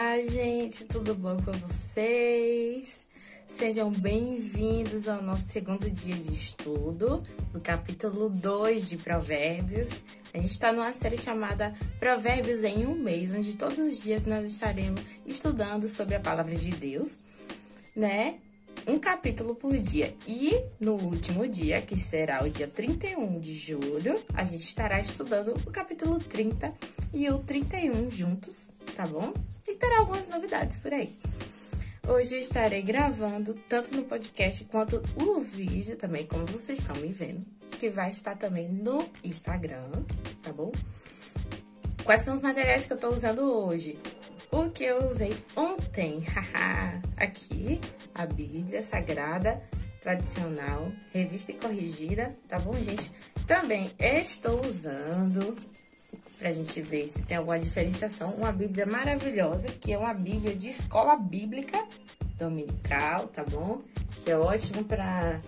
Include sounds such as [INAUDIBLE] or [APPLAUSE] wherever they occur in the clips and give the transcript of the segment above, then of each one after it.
Olá, gente, tudo bom com vocês? Sejam bem-vindos ao nosso segundo dia de estudo, do capítulo 2 de Provérbios. A gente está numa série chamada Provérbios em um mês, onde todos os dias nós estaremos estudando sobre a palavra de Deus, né? Um capítulo por dia. E no último dia, que será o dia 31 de julho, a gente estará estudando o capítulo 30 e o 31 juntos, tá bom? Terá algumas novidades por aí. Hoje estarei gravando tanto no podcast quanto o vídeo também, como vocês estão me vendo, que vai estar também no Instagram, tá bom? Quais são os materiais que eu tô usando hoje? O que eu usei ontem, [LAUGHS] haha! Aqui, a Bíblia Sagrada Tradicional, revista e corrigida, tá bom, gente? Também estou usando para a gente ver se tem alguma diferenciação. Uma Bíblia maravilhosa, que é uma Bíblia de escola bíblica dominical, tá bom? Que é ótimo para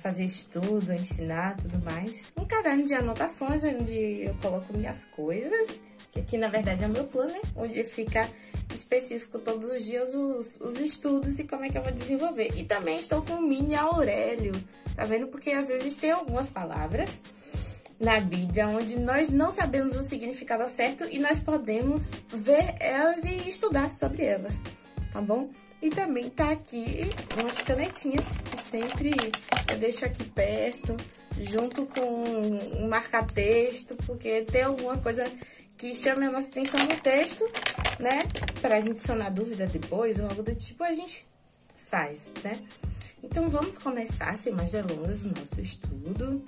fazer estudo, ensinar tudo mais. Um caderno de anotações onde eu coloco minhas coisas, que aqui na verdade é o meu plano, né? Onde fica específico todos os dias os, os estudos e como é que eu vou desenvolver. E também estou com o mini Aurélio, tá vendo? Porque às vezes tem algumas palavras na Bíblia onde nós não sabemos o significado certo e nós podemos ver elas e estudar sobre elas, tá bom? E também tá aqui umas canetinhas que sempre eu deixo aqui perto, junto com um marca-texto, porque tem alguma coisa que chame a nossa atenção no texto, né? Pra gente sanar dúvida depois ou algo do tipo, a gente faz, né? Então, vamos começar, sem mais delongas, o nosso estudo.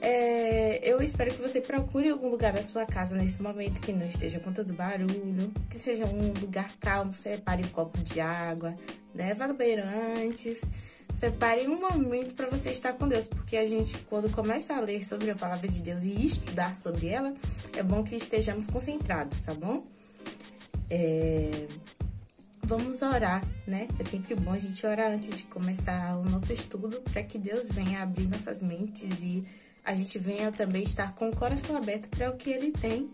É, eu espero que você procure algum lugar da sua casa nesse momento que não esteja com tanto barulho, que seja um lugar calmo, separe um copo de água, né? Vá no banheiro antes, separe um momento para você estar com Deus, porque a gente, quando começa a ler sobre a palavra de Deus e estudar sobre ela, é bom que estejamos concentrados, tá bom? É, vamos orar, né? É sempre bom a gente orar antes de começar o nosso estudo para que Deus venha abrir nossas mentes e a gente venha também estar com o coração aberto para o que ele tem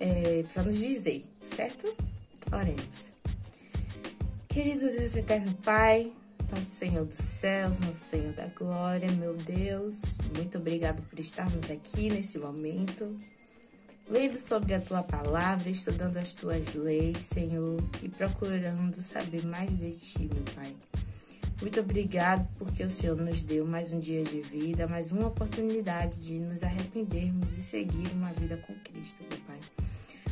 é, para nos dizer, certo? Oremos. Querido Deus Eterno Pai, nosso Senhor dos céus, nosso Senhor da glória, meu Deus, muito obrigado por estarmos aqui nesse momento, lendo sobre a tua palavra, estudando as tuas leis, Senhor, e procurando saber mais de ti, meu Pai. Muito obrigado porque o Senhor nos deu mais um dia de vida, mais uma oportunidade de nos arrependermos e seguir uma vida com Cristo, meu Pai.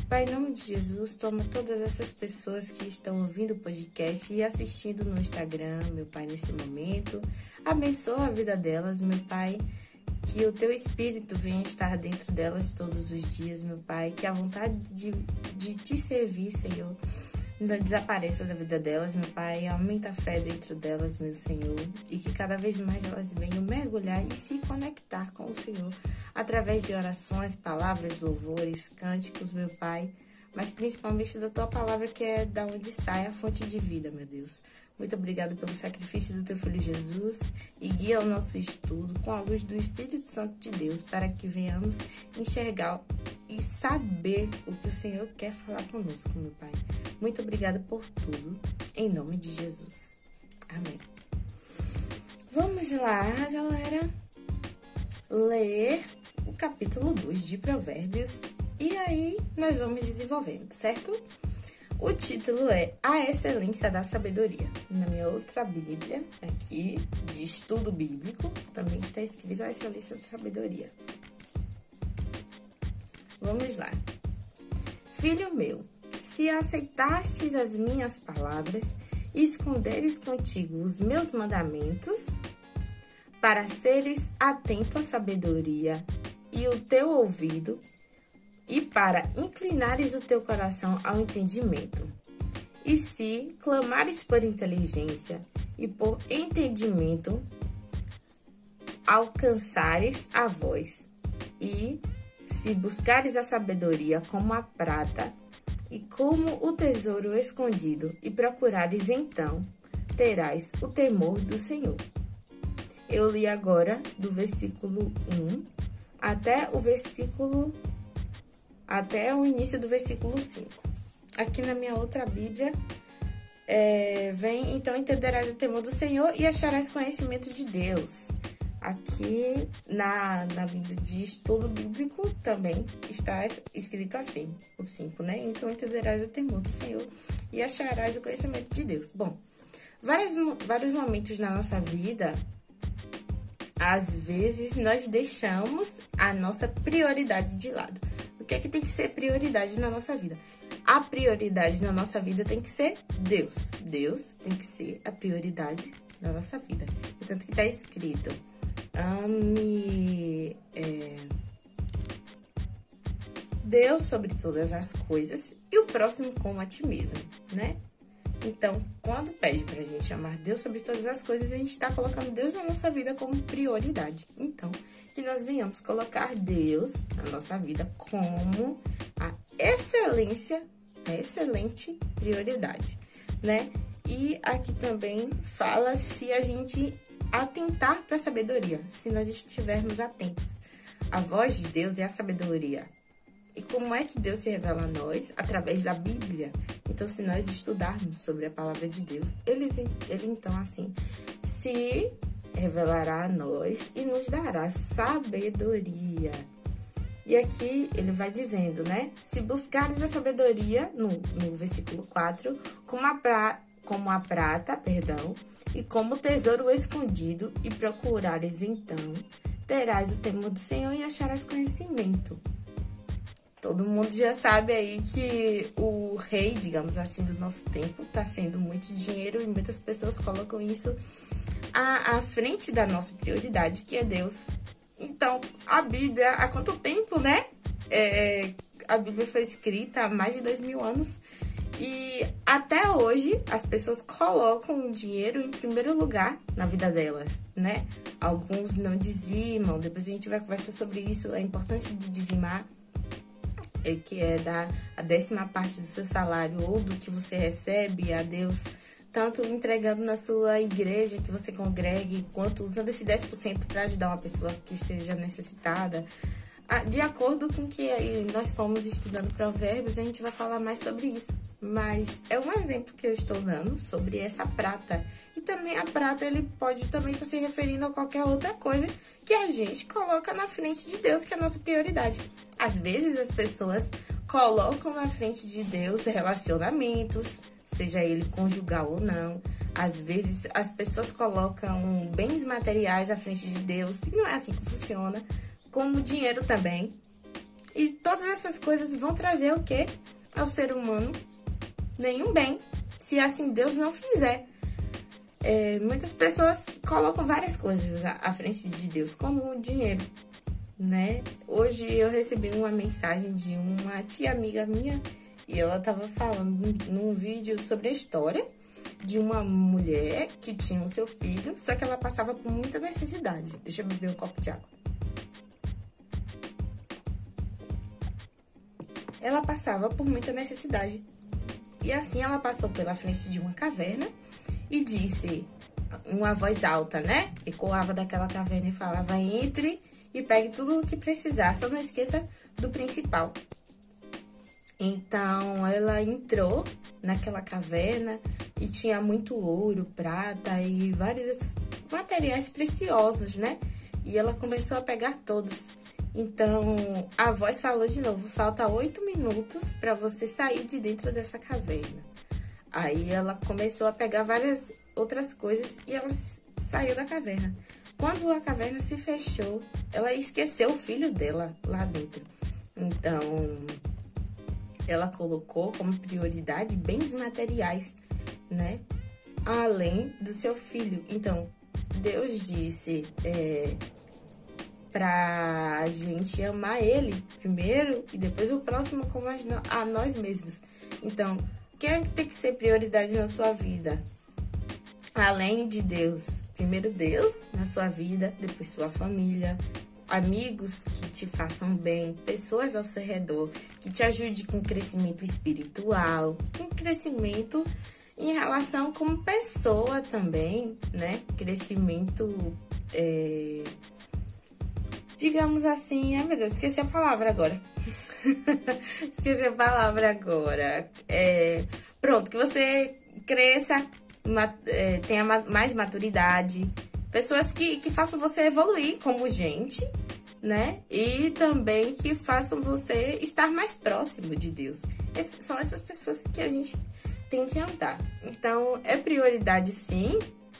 Pai, em nome de Jesus, toma todas essas pessoas que estão ouvindo o podcast e assistindo no Instagram, meu Pai, nesse momento. Abençoa a vida delas, meu Pai. Que o teu Espírito venha estar dentro delas todos os dias, meu Pai. Que a vontade de, de te servir, Senhor, não desapareça da vida delas, meu Pai. Aumenta a fé dentro delas, meu Senhor. E que cada vez mais elas venham mergulhar e se conectar com o Senhor através de orações, palavras, louvores, cânticos, meu Pai. Mas principalmente da tua palavra, que é da onde sai a fonte de vida, meu Deus. Muito obrigado pelo sacrifício do teu filho Jesus e guia o nosso estudo com a luz do Espírito Santo de Deus para que venhamos enxergar e saber o que o Senhor quer falar conosco, meu Pai. Muito obrigada por tudo, em nome de Jesus. Amém. Vamos lá, galera, ler o capítulo 2 de Provérbios e aí nós vamos desenvolvendo, certo? O título é A Excelência da Sabedoria. Na minha outra Bíblia, aqui, de estudo bíblico, também está escrito A Excelência da Sabedoria. Vamos lá. Filho meu, se aceitastes as minhas palavras e esconderes contigo os meus mandamentos, para seres atento à sabedoria e o teu ouvido, e para inclinares o teu coração ao entendimento, e se clamares por inteligência e por entendimento, alcançares a voz, e se buscares a sabedoria como a prata e como o tesouro escondido, e procurares então, terás o temor do Senhor. Eu li agora do versículo 1 até o versículo até o início do versículo 5, aqui na minha outra Bíblia, é, vem, então entenderás o temor do Senhor e acharás conhecimento de Deus. Aqui na, na Bíblia de estudo bíblico também está escrito assim, o 5, né? Então entenderás o temor do Senhor e acharás o conhecimento de Deus. Bom, vários, vários momentos na nossa vida, às vezes nós deixamos a nossa prioridade de lado. O que é que tem que ser prioridade na nossa vida? a prioridade na nossa vida tem que ser Deus. Deus tem que ser a prioridade da nossa vida. Tanto que está escrito: ame é, Deus sobre todas as coisas e o próximo como a ti mesmo, né? Então, quando pede pra gente amar Deus sobre todas as coisas, a gente está colocando Deus na nossa vida como prioridade. Então, que nós venhamos colocar Deus na nossa vida como a excelência, a excelente prioridade, né? E aqui também fala se a gente atentar para a sabedoria, se nós estivermos atentos. A voz de Deus é a sabedoria. E como é que Deus se revela a nós? Através da Bíblia. Então, se nós estudarmos sobre a palavra de Deus, ele, ele então, assim, se revelará a nós e nos dará sabedoria. E aqui ele vai dizendo, né? Se buscares a sabedoria, no, no versículo 4, como a, pra, como a prata, perdão, e como tesouro escondido, e procurares então, terás o temor do Senhor e acharás conhecimento. Todo mundo já sabe aí que o rei, digamos assim, do nosso tempo está sendo muito dinheiro e muitas pessoas colocam isso à, à frente da nossa prioridade, que é Deus. Então, a Bíblia, há quanto tempo, né? É, a Bíblia foi escrita há mais de dois mil anos e até hoje as pessoas colocam o dinheiro em primeiro lugar na vida delas, né? Alguns não dizimam, depois a gente vai conversar sobre isso, a importância de dizimar é, que é dar a décima parte do seu salário ou do que você recebe a Deus, tanto entregando na sua igreja que você congregue, quanto usando esse 10% para ajudar uma pessoa que esteja necessitada. Ah, de acordo com que nós fomos estudando provérbios, a gente vai falar mais sobre isso. Mas é um exemplo que eu estou dando sobre essa prata e também a prata, ele pode também estar tá se referindo a qualquer outra coisa que a gente coloca na frente de Deus, que é a nossa prioridade. Às vezes as pessoas colocam na frente de Deus relacionamentos, seja ele conjugal ou não. Às vezes as pessoas colocam bens materiais à frente de Deus, e não é assim que funciona, como dinheiro também. E todas essas coisas vão trazer o que ao ser humano? Nenhum bem, se assim Deus não fizer. É, muitas pessoas colocam várias coisas à, frente de Deus, como o dinheiro, né? Hoje eu recebi uma mensagem de uma tia amiga minha e ela estava falando num vídeo sobre a história de uma mulher que tinha o seu filho, só que ela passava por muita necessidade. Deixa eu beber um copo de água. Ela passava por muita necessidade. E assim ela passou pela frente de uma caverna e disse, uma voz alta, né? Ecoava daquela caverna e falava: entre e pegue tudo o que precisar, só não esqueça do principal. Então ela entrou naquela caverna e tinha muito ouro, prata e vários materiais preciosos, né? E ela começou a pegar todos. Então a voz falou de novo: falta oito minutos para você sair de dentro dessa caverna. Aí ela começou a pegar várias outras coisas e ela saiu da caverna. Quando a caverna se fechou, ela esqueceu o filho dela lá dentro. Então, ela colocou como prioridade bens materiais, né? Além do seu filho. Então, Deus disse é, pra gente amar ele primeiro e depois o próximo como a nós mesmos. Então, é que tem que ser prioridade na sua vida? Além de Deus. Primeiro Deus na sua vida, depois sua família, amigos que te façam bem, pessoas ao seu redor que te ajudem com crescimento espiritual, com crescimento em relação como pessoa também, né? Crescimento, é... digamos assim, ai meu Deus, esqueci a palavra agora. [LAUGHS] Esqueci a palavra agora. É, pronto, que você cresça, é, tenha mais maturidade. Pessoas que, que façam você evoluir como gente, né? E também que façam você estar mais próximo de Deus. São essas pessoas que a gente tem que andar. Então, é prioridade sim.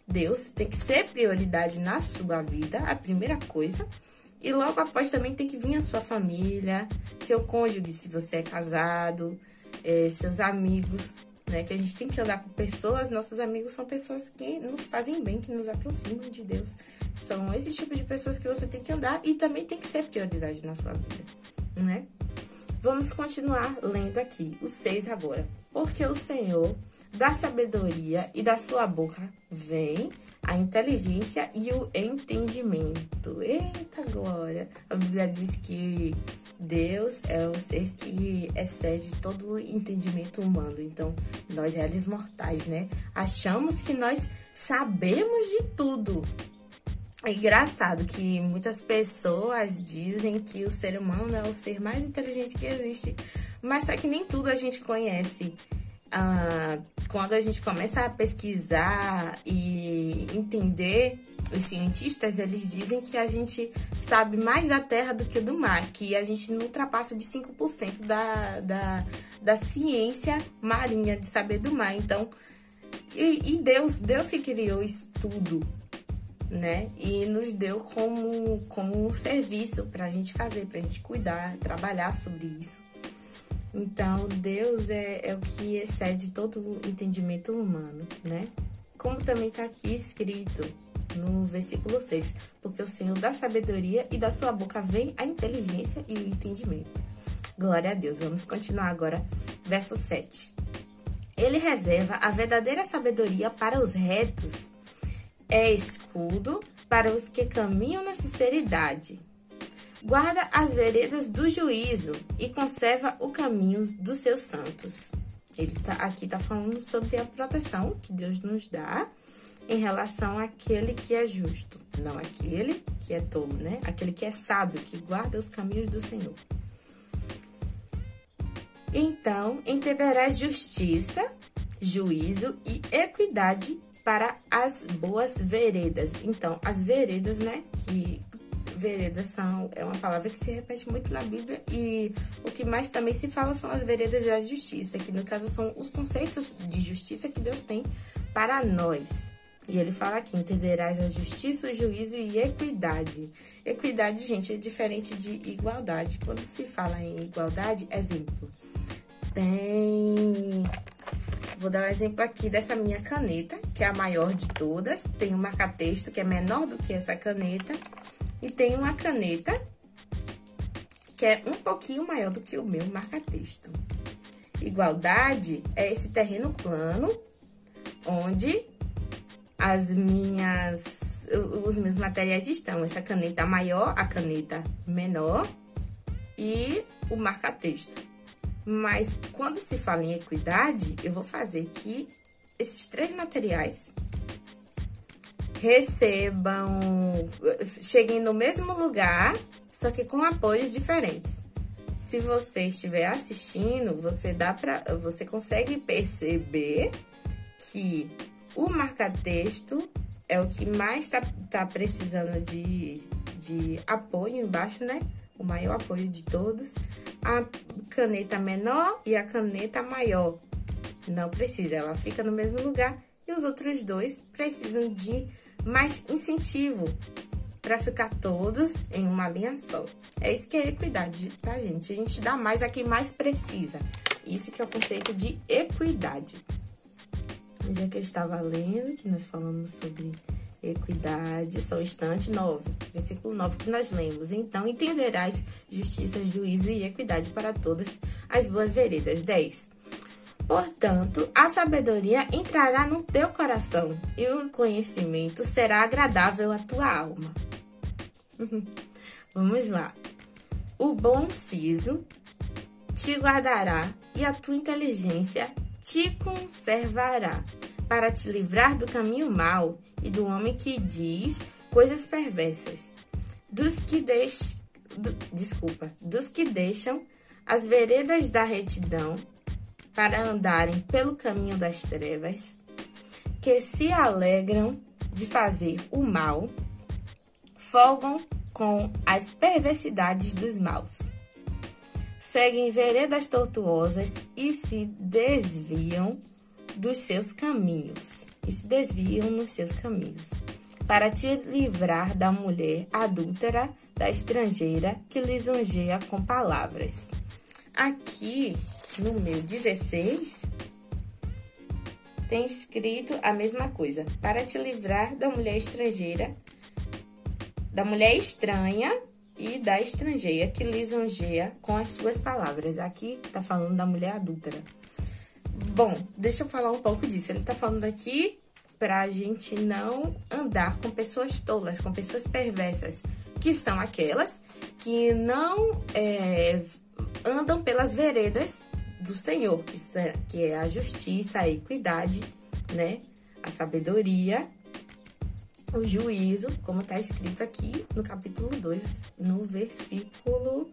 Deus tem que ser prioridade na sua vida, a primeira coisa. E logo após também tem que vir a sua família, seu cônjuge, se você é casado, é, seus amigos, né? Que a gente tem que andar com pessoas, nossos amigos são pessoas que nos fazem bem, que nos aproximam de Deus. São esse tipo de pessoas que você tem que andar e também tem que ser prioridade na sua vida, né? Vamos continuar lendo aqui, o 6 agora. Porque o Senhor da sabedoria e da sua boca vem a inteligência e o entendimento. Eita glória! A Bíblia diz que Deus é um ser que excede todo o entendimento humano. Então, nós, réis mortais, né? Achamos que nós sabemos de tudo. É engraçado que muitas pessoas dizem que o ser humano é o ser mais inteligente que existe, mas só que nem tudo a gente conhece. Ah, quando a gente começa a pesquisar e entender, os cientistas eles dizem que a gente sabe mais da Terra do que do mar, que a gente não ultrapassa de 5% da, da, da ciência marinha de saber do mar. Então, e, e Deus, Deus que criou isso tudo, né? E nos deu como, como um serviço para a gente fazer, para a gente cuidar, trabalhar sobre isso. Então, Deus é, é o que excede todo o entendimento humano, né? Como também está aqui escrito no versículo 6, porque o Senhor dá sabedoria e da sua boca vem a inteligência e o entendimento. Glória a Deus. Vamos continuar agora, verso 7. Ele reserva a verdadeira sabedoria para os retos é escudo para os que caminham na sinceridade. Guarda as veredas do juízo e conserva o caminho dos seus santos. Ele tá, aqui está falando sobre a proteção que Deus nos dá em relação àquele que é justo, não aquele que é tolo, né? Aquele que é sábio, que guarda os caminhos do Senhor. Então entenderás justiça, juízo e equidade para as boas veredas. Então, as veredas, né, que veredas são é uma palavra que se repete muito na Bíblia e o que mais também se fala são as veredas da justiça, que no caso são os conceitos de justiça que Deus tem para nós. E ele fala aqui: entenderás a justiça, o juízo e equidade. Equidade, gente, é diferente de igualdade. Quando se fala em igualdade, exemplo, tem Vou dar um exemplo aqui dessa minha caneta, que é a maior de todas. Tem um marca-texto que é menor do que essa caneta. E tem uma caneta que é um pouquinho maior do que o meu marca-texto. Igualdade é esse terreno plano, onde as minhas, os meus materiais estão. Essa caneta maior, a caneta menor e o marca-texto. Mas quando se fala em equidade, eu vou fazer que esses três materiais recebam, cheguem no mesmo lugar, só que com apoios diferentes. Se você estiver assistindo, você dá para, você consegue perceber que o marca-texto é o que mais está tá precisando de, de apoio embaixo, né? o maior apoio de todos, a caneta menor e a caneta maior. Não precisa, ela fica no mesmo lugar e os outros dois precisam de mais incentivo para ficar todos em uma linha só. É isso que é equidade, tá, gente? A gente dá mais a quem mais precisa. Isso que é o conceito de equidade. Onde é que eu estava lendo, que nós falamos sobre equidade, são instante 9, versículo 9 que nós lemos. Então entenderás justiça, juízo e equidade para todas as boas veredas. 10. Portanto, a sabedoria entrará no teu coração e o conhecimento será agradável à tua alma. [LAUGHS] Vamos lá. O bom siso te guardará e a tua inteligência te conservará para te livrar do caminho mau e do homem que diz coisas perversas, dos que deix... Do... desculpa, dos que deixam as veredas da retidão para andarem pelo caminho das trevas, que se alegram de fazer o mal, folgam com as perversidades dos maus. Seguem veredas tortuosas e se desviam dos seus caminhos. E se desviam nos seus caminhos. Para te livrar da mulher adúltera, da estrangeira que lisonjeia com palavras. Aqui no meu 16, tem escrito a mesma coisa. Para te livrar da mulher estrangeira, da mulher estranha e da estrangeira que lisonjeia com as suas palavras. Aqui tá falando da mulher adúltera. Bom, deixa eu falar um pouco disso. Ele tá falando aqui pra gente não andar com pessoas tolas, com pessoas perversas, que são aquelas que não é, andam pelas veredas do Senhor, que é a justiça, a equidade, né? A sabedoria, o juízo, como está escrito aqui no capítulo 2, no versículo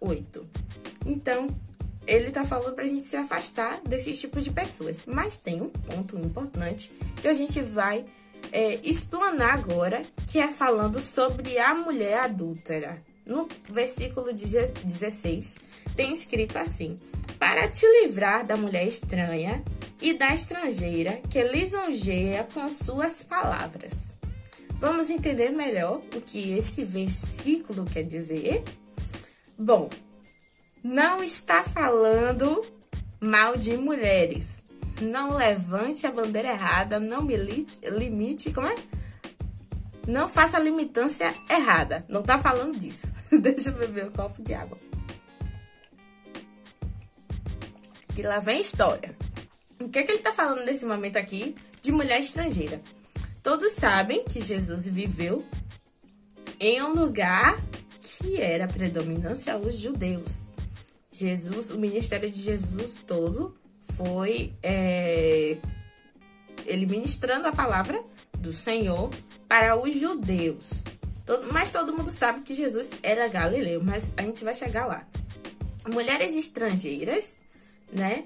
8. Então, ele está falando para a gente se afastar desses tipos de pessoas. Mas tem um ponto importante que a gente vai é, explanar agora, que é falando sobre a mulher adúltera. No versículo 16, tem escrito assim: Para te livrar da mulher estranha e da estrangeira que lisonjeia com suas palavras. Vamos entender melhor o que esse versículo quer dizer? Bom, não está falando mal de mulheres. Não levante a bandeira errada, não milite, limite, como é? Não faça a limitância errada. Não tá falando disso. [LAUGHS] Deixa eu beber um copo de água. E lá vem história. O que é que ele tá falando nesse momento aqui de mulher estrangeira? Todos sabem que Jesus viveu em um lugar que era predominância aos judeus. Jesus, o ministério de Jesus todo foi é, ele ministrando a palavra do Senhor para os judeus. Todo, mas todo mundo sabe que Jesus era galileu, mas a gente vai chegar lá. Mulheres estrangeiras, né,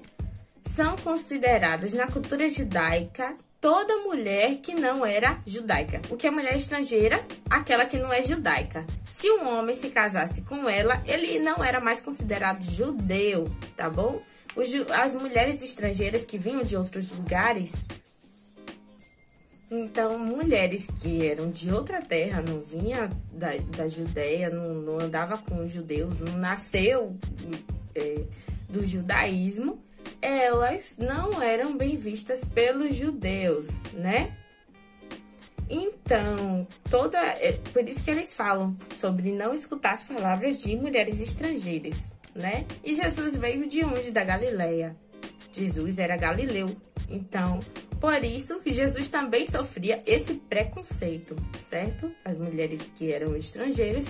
são consideradas na cultura judaica toda mulher que não era judaica. O que é mulher estrangeira? Aquela que não é judaica. Se um homem se casasse com ela, ele não era mais considerado judeu, tá bom? as mulheres estrangeiras que vinham de outros lugares então, mulheres que eram de outra terra, não vinha da, da Judéia, não, não andava com os judeus, não nasceu é, do judaísmo, elas não eram bem vistas pelos judeus, né? Então, toda. É, por isso que eles falam sobre não escutar as palavras de mulheres estrangeiras, né? E Jesus veio de onde? Da Galileia. Jesus era galileu. Então, por isso que Jesus também sofria esse preconceito, certo? As mulheres que eram estrangeiras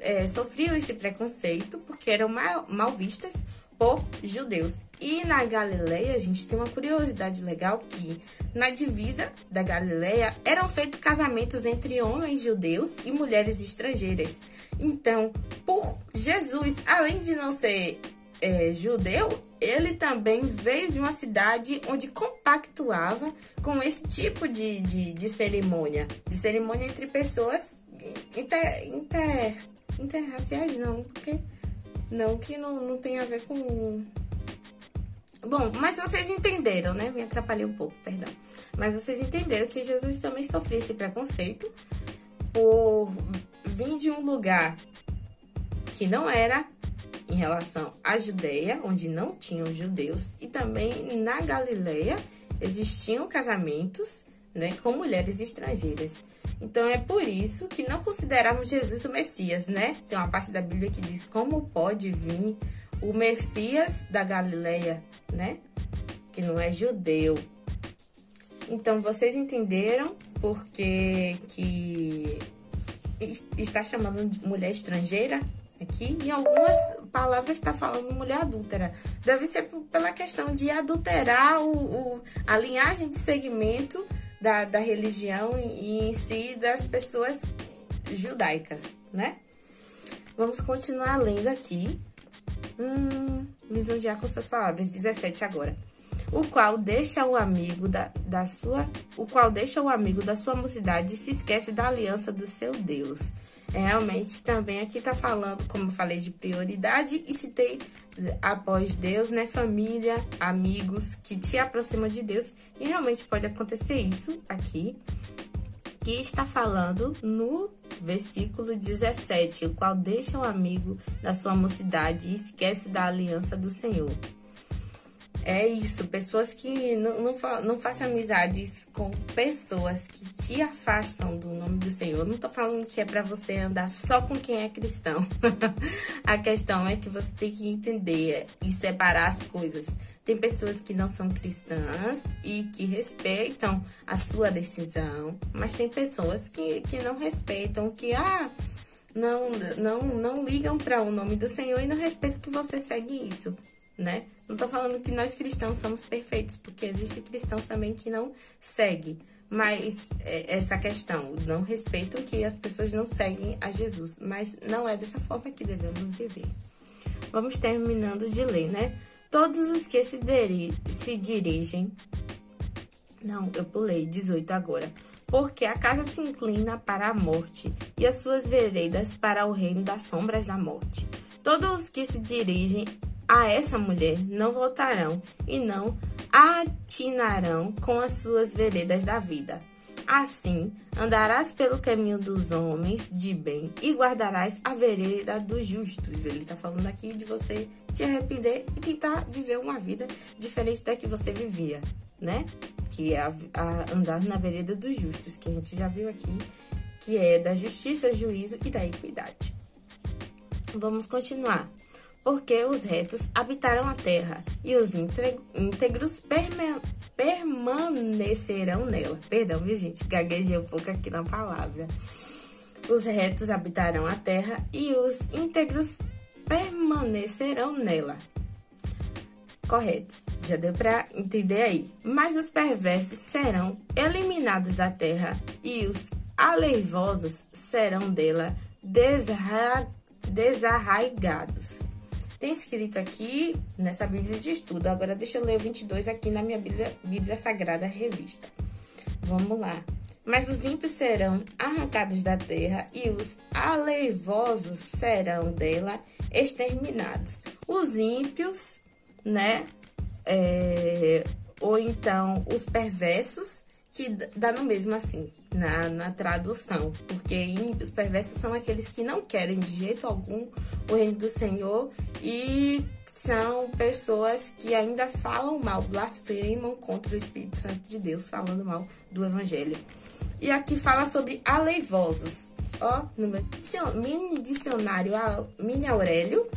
é, sofriam esse preconceito porque eram mal, vistas por judeus. E na Galileia, a gente tem uma curiosidade legal que na divisa da Galileia eram feitos casamentos entre homens judeus e mulheres estrangeiras. Então, por Jesus, além de não ser é, judeu, ele também veio de uma cidade onde compactuava com esse tipo de, de, de cerimônia, de cerimônia entre pessoas inter, inter, interraciais, não, porque não que não, não tem a ver com. Bom, mas vocês entenderam, né? Me atrapalhei um pouco, perdão. Mas vocês entenderam que Jesus também sofria esse preconceito por vir de um lugar que não era em relação à Judéia, onde não tinham judeus, e também na Galileia existiam casamentos né, com mulheres estrangeiras. Então é por isso que não consideramos Jesus o Messias, né? Tem uma parte da Bíblia que diz como pode vir o Messias da Galileia, né? Que não é judeu. Então vocês entenderam porque que está chamando de mulher estrangeira? aqui, em algumas palavras está falando mulher adúltera. Deve ser pela questão de adulterar o, o, a linhagem de segmento da, da religião e em si das pessoas judaicas, né? Vamos continuar lendo aqui hum, lisonjear com suas palavras. 17 agora. O qual deixa o amigo da, da sua, o qual deixa o amigo da sua mocidade e se esquece da aliança do seu Deus. Realmente também aqui tá falando, como eu falei, de prioridade e citei após Deus, né? Família, amigos que te aproximam de Deus. E realmente pode acontecer isso aqui, que está falando no versículo 17, o qual deixa o amigo da sua mocidade e esquece da aliança do Senhor. É isso, pessoas que não, não, não façam amizades com pessoas que te afastam do nome do Senhor. Não tô falando que é para você andar só com quem é cristão. [LAUGHS] A questão é que você tem que entender e separar as coisas. Tem pessoas que não são cristãs e que respeitam a sua decisão, mas tem pessoas que, que não respeitam, que ah, não, não, não ligam para o nome do Senhor e não respeitam que você segue isso né? Não tô falando que nós cristãos somos perfeitos, porque existe cristãos também que não seguem. Mas é, essa questão, não respeitam que as pessoas não seguem a Jesus. Mas não é dessa forma que devemos viver. Vamos terminando de ler, né? Todos os que se, diri se dirigem. Não, eu pulei 18 agora. Porque a casa se inclina para a morte e as suas veredas para o reino das sombras da morte. Todos os que se dirigem a essa mulher não voltarão e não atinarão com as suas veredas da vida. Assim, andarás pelo caminho dos homens de bem e guardarás a vereda dos justos. Ele está falando aqui de você se arrepender e tentar viver uma vida diferente da que você vivia, né? Que é a, a andar na vereda dos justos, que a gente já viu aqui, que é da justiça, juízo e da equidade. Vamos continuar porque os retos habitaram a terra e os íntegros permanecerão nela. Perdão, viu, gente? Gaguejei um pouco aqui na palavra. Os retos habitarão a terra e os íntegros permanecerão nela. Correto, já deu para entender aí. Mas os perversos serão eliminados da terra e os aleivosos serão dela desarra desarraigados. Tem escrito aqui nessa Bíblia de estudo. Agora deixa eu ler o 22 aqui na minha Bíblia, Bíblia Sagrada Revista. Vamos lá. Mas os ímpios serão arrancados da terra e os aleivosos serão dela exterminados. Os ímpios, né? É, ou então os perversos, que dá no mesmo assim na, na tradução, porque os perversos são aqueles que não querem de jeito algum o reino do Senhor e são pessoas que ainda falam mal, blasfemam contra o Espírito Santo de Deus, falando mal do Evangelho. E aqui fala sobre aleivosos. Ó, no meu mini dicionário, mini Aurélio,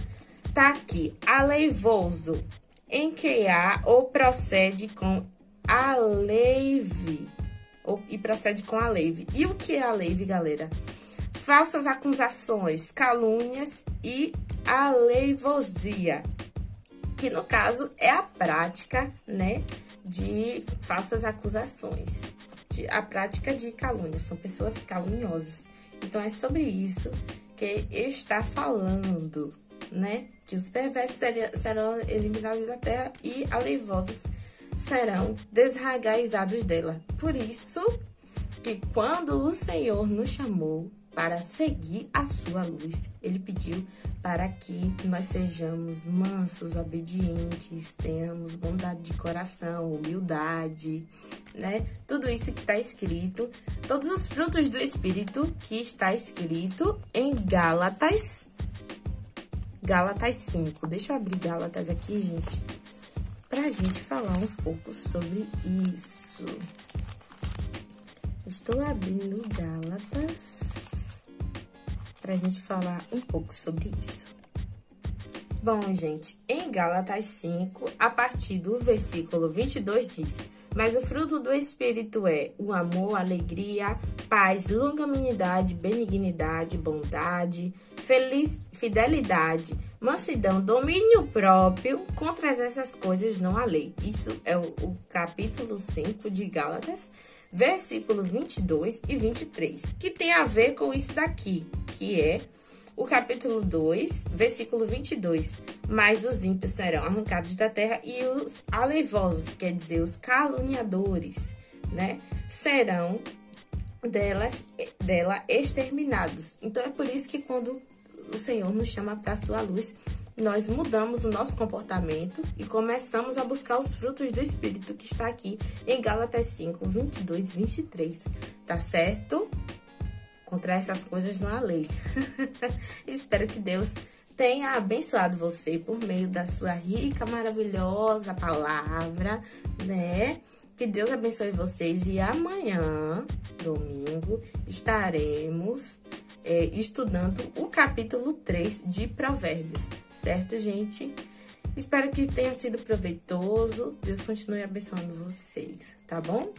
tá aqui, aleivoso, em que há ou procede com aleive e procede com a leve. E o que é a leve, galera? Falsas acusações, calúnias e aleivosia, que no caso é a prática, né, de falsas acusações, de, a prática de calúnia, são pessoas caluniosas. Então é sobre isso que está falando, né, que os perversos serão eliminados da terra e aleivosos serão desragaizados dela. Por isso que quando o Senhor nos chamou para seguir a sua luz, ele pediu para que nós sejamos mansos, obedientes, tenhamos bondade de coração, humildade, né? Tudo isso que está escrito, todos os frutos do Espírito que está escrito em Gálatas, Gálatas 5. Deixa eu abrir Gálatas aqui, gente para a gente falar um pouco sobre isso. Estou abrindo Gálatas para a gente falar um pouco sobre isso. Bom, gente, em Gálatas 5, a partir do versículo 22 diz: Mas o fruto do Espírito é o amor, alegria, paz, longanimidade, benignidade, bondade, feliz, fidelidade, mansidão, domínio próprio, contra essas coisas não há lei. Isso é o, o capítulo 5 de Gálatas, versículo 22 e 23, que tem a ver com isso daqui, que é O capítulo 2, versículo 22. Mas os ímpios serão arrancados da terra e os aleivosos, quer dizer, os caluniadores, né? Serão delas, dela exterminados. Então é por isso que quando o Senhor nos chama para a sua luz, nós mudamos o nosso comportamento e começamos a buscar os frutos do Espírito que está aqui em Gálatas 5, 22, 23. Tá certo? Contra essas coisas não há lei. [LAUGHS] Espero que Deus tenha abençoado você por meio da sua rica, maravilhosa palavra, né? Que Deus abençoe vocês e amanhã, domingo, estaremos é, estudando o capítulo 3 de Provérbios, certo, gente? Espero que tenha sido proveitoso. Deus continue abençoando vocês, tá bom?